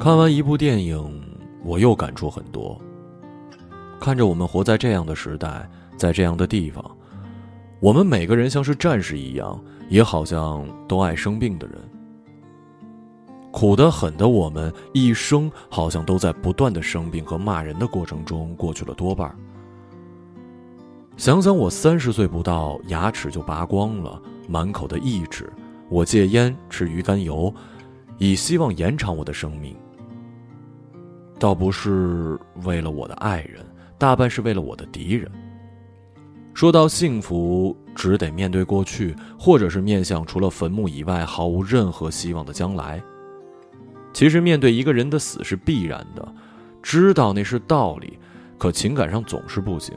看完一部电影，我又感触很多。看着我们活在这样的时代，在这样的地方，我们每个人像是战士一样，也好像都爱生病的人。苦得很的我们，一生好像都在不断的生病和骂人的过程中过去了多半。想想我三十岁不到，牙齿就拔光了，满口的义齿，我戒烟吃鱼肝油，以希望延长我的生命。倒不是为了我的爱人，大半是为了我的敌人。说到幸福，只得面对过去，或者是面向除了坟墓以外毫无任何希望的将来。其实，面对一个人的死是必然的，知道那是道理，可情感上总是不行。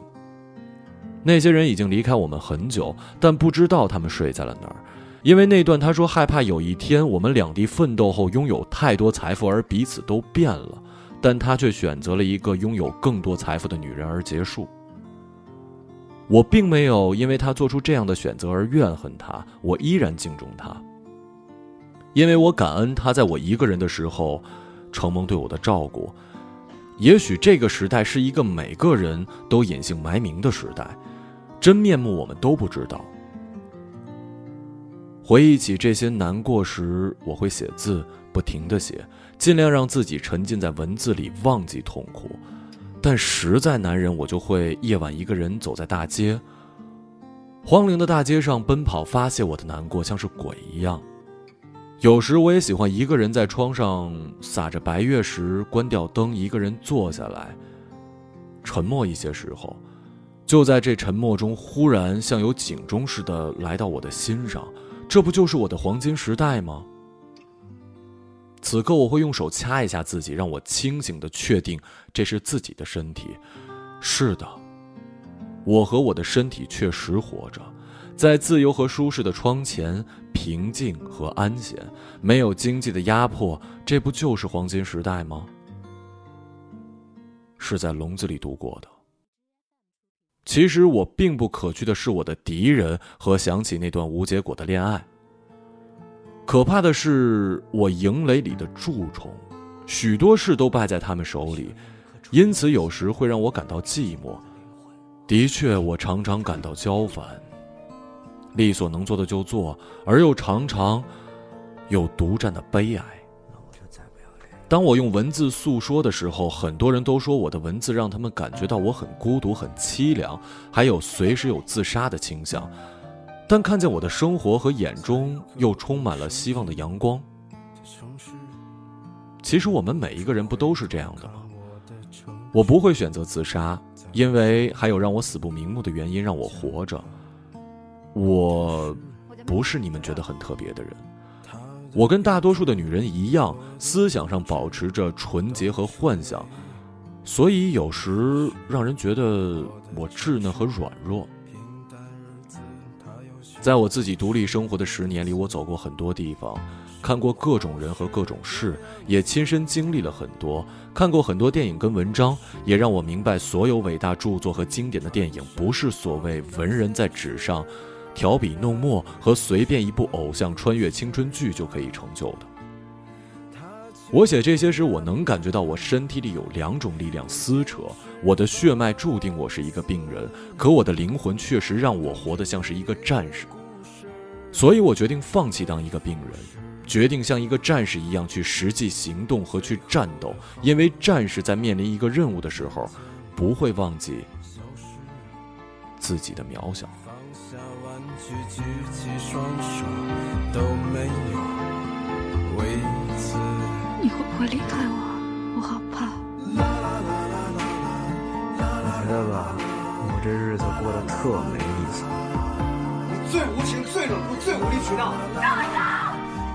那些人已经离开我们很久，但不知道他们睡在了哪儿，因为那段他说害怕有一天我们两地奋斗后拥有太多财富而彼此都变了。但他却选择了一个拥有更多财富的女人而结束。我并没有因为他做出这样的选择而怨恨他，我依然敬重他，因为我感恩他在我一个人的时候，承蒙对我的照顾。也许这个时代是一个每个人都隐姓埋名的时代，真面目我们都不知道。回忆起这些难过时，我会写字，不停的写。尽量让自己沉浸在文字里，忘记痛苦，但实在难忍，我就会夜晚一个人走在大街。荒凉的大街上奔跑，发泄我的难过，像是鬼一样。有时我也喜欢一个人在窗上撒着白月时，关掉灯，一个人坐下来，沉默一些时候，就在这沉默中，忽然像有警钟似的来到我的心上。这不就是我的黄金时代吗？此刻我会用手掐一下自己，让我清醒的确定这是自己的身体。是的，我和我的身体确实活着，在自由和舒适的窗前，平静和安闲，没有经济的压迫。这不就是黄金时代吗？是在笼子里度过的。其实我并不可惧的是我的敌人和想起那段无结果的恋爱。可怕的是，我营垒里的蛀虫，许多事都败在他们手里，因此有时会让我感到寂寞。的确，我常常感到焦烦，力所能做的就做，而又常常有独占的悲哀。当我用文字诉说的时候，很多人都说我的文字让他们感觉到我很孤独、很凄凉，还有随时有自杀的倾向。但看见我的生活和眼中又充满了希望的阳光。其实我们每一个人不都是这样的吗？我不会选择自杀，因为还有让我死不瞑目的原因让我活着。我不是你们觉得很特别的人，我跟大多数的女人一样，思想上保持着纯洁和幻想，所以有时让人觉得我稚嫩和软弱。在我自己独立生活的十年里，我走过很多地方，看过各种人和各种事，也亲身经历了很多，看过很多电影跟文章，也让我明白，所有伟大著作和经典的电影，不是所谓文人在纸上调笔弄墨和随便一部偶像穿越青春剧就可以成就的。我写这些时，我能感觉到我身体里有两种力量撕扯，我的血脉注定我是一个病人，可我的灵魂确实让我活得像是一个战士。所以我决定放弃当一个病人，决定像一个战士一样去实际行动和去战斗，因为战士在面临一个任务的时候，不会忘记自己的渺小。放下玩具，举起双手，都没有。为此你会不会离开我？我好怕。你觉得吧，我这日子过得特没意思。你最无情、最冷酷、最无理取闹。让我走！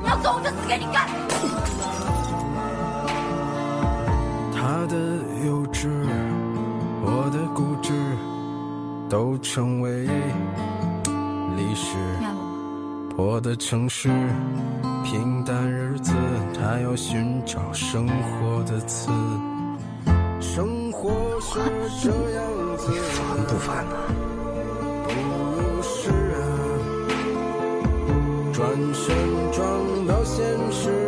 你要走，我就死给你看。他的幼稚，我的固执，都成为历史。破的城市。平淡日子，他要寻找生活的刺。生活是这样子，你烦不烦呢？不如是啊，转身撞到现实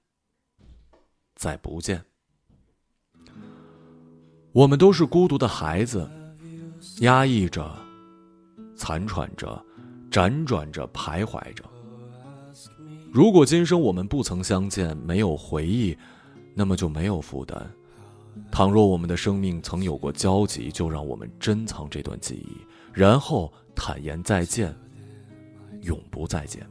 再不见。我们都是孤独的孩子，压抑着，残喘着，辗转着，徘徊着。如果今生我们不曾相见，没有回忆，那么就没有负担。倘若我们的生命曾有过交集，就让我们珍藏这段记忆，然后坦言再见，永不再见。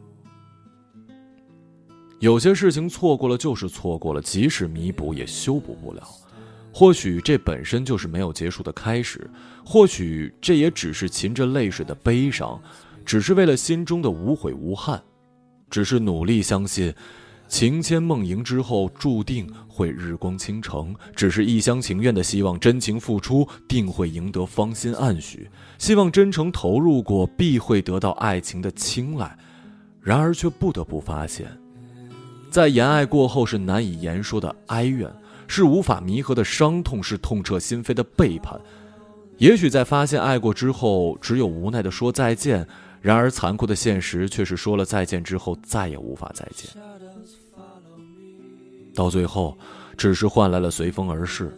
有些事情错过了就是错过了，即使弥补也修补不了。或许这本身就是没有结束的开始，或许这也只是噙着泪水的悲伤，只是为了心中的无悔无憾，只是努力相信，情牵梦萦之后注定会日光倾城，只是一厢情愿的希望真情付出定会赢得芳心暗许，希望真诚投入过必会得到爱情的青睐，然而却不得不发现。在言爱过后，是难以言说的哀怨，是无法弥合的伤痛，是痛彻心扉的背叛。也许在发现爱过之后，只有无奈的说再见；然而残酷的现实却是说了再见之后，再也无法再见。到最后，只是换来了随风而逝。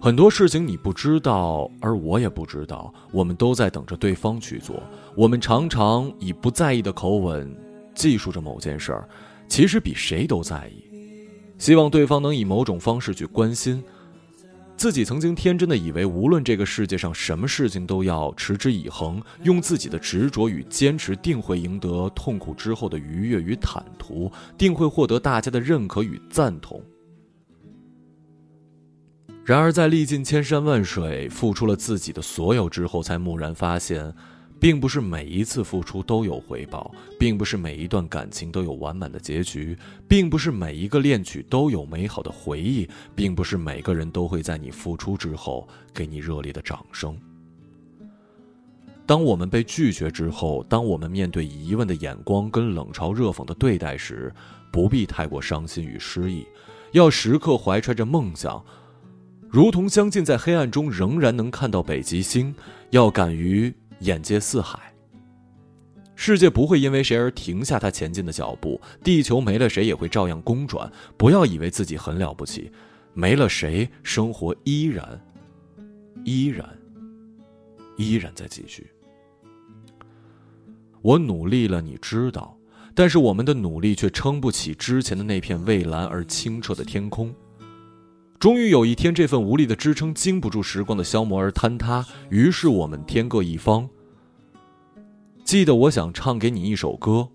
很多事情你不知道，而我也不知道，我们都在等着对方去做。我们常常以不在意的口吻。记述着某件事儿，其实比谁都在意，希望对方能以某种方式去关心。自己曾经天真的以为，无论这个世界上什么事情都要持之以恒，用自己的执着与坚持，定会赢得痛苦之后的愉悦与坦途，定会获得大家的认可与赞同。然而，在历尽千山万水，付出了自己的所有之后，才蓦然发现。并不是每一次付出都有回报，并不是每一段感情都有完满的结局，并不是每一个恋曲都有美好的回忆，并不是每个人都会在你付出之后给你热烈的掌声。当我们被拒绝之后，当我们面对疑问的眼光跟冷嘲热讽的对待时，不必太过伤心与失意，要时刻怀揣着梦想，如同相信在黑暗中仍然能看到北极星，要敢于。眼界四海，世界不会因为谁而停下他前进的脚步。地球没了谁也会照样公转。不要以为自己很了不起，没了谁，生活依然、依然、依然在继续。我努力了，你知道，但是我们的努力却撑不起之前的那片蔚蓝而清澈的天空。终于有一天，这份无力的支撑经不住时光的消磨而坍塌，于是我们天各一方。记得我想唱给你一首歌，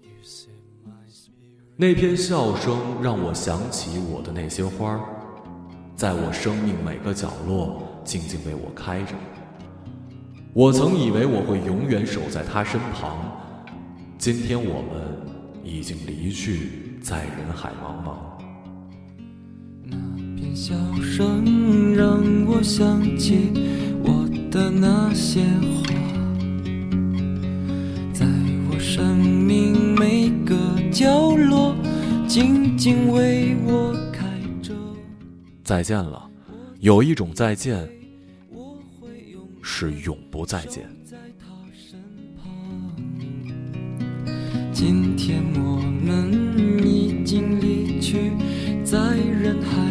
那片笑声让我想起我的那些花，在我生命每个角落静静为我开着。我曾以为我会永远守在他身旁，今天我们已经离去，在人海茫茫。笑声让我想起我的那些花，在我生命每个角落静静为我开着。再见了，有一种再见是永不再见。今天我们已经离去，在人海茫。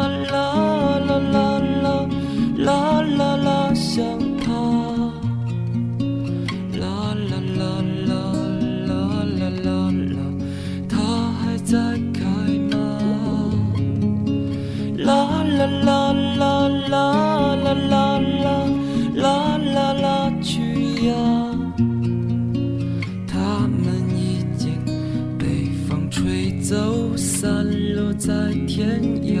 天涯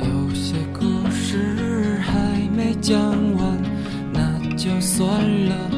有些故事还没讲完那就算了。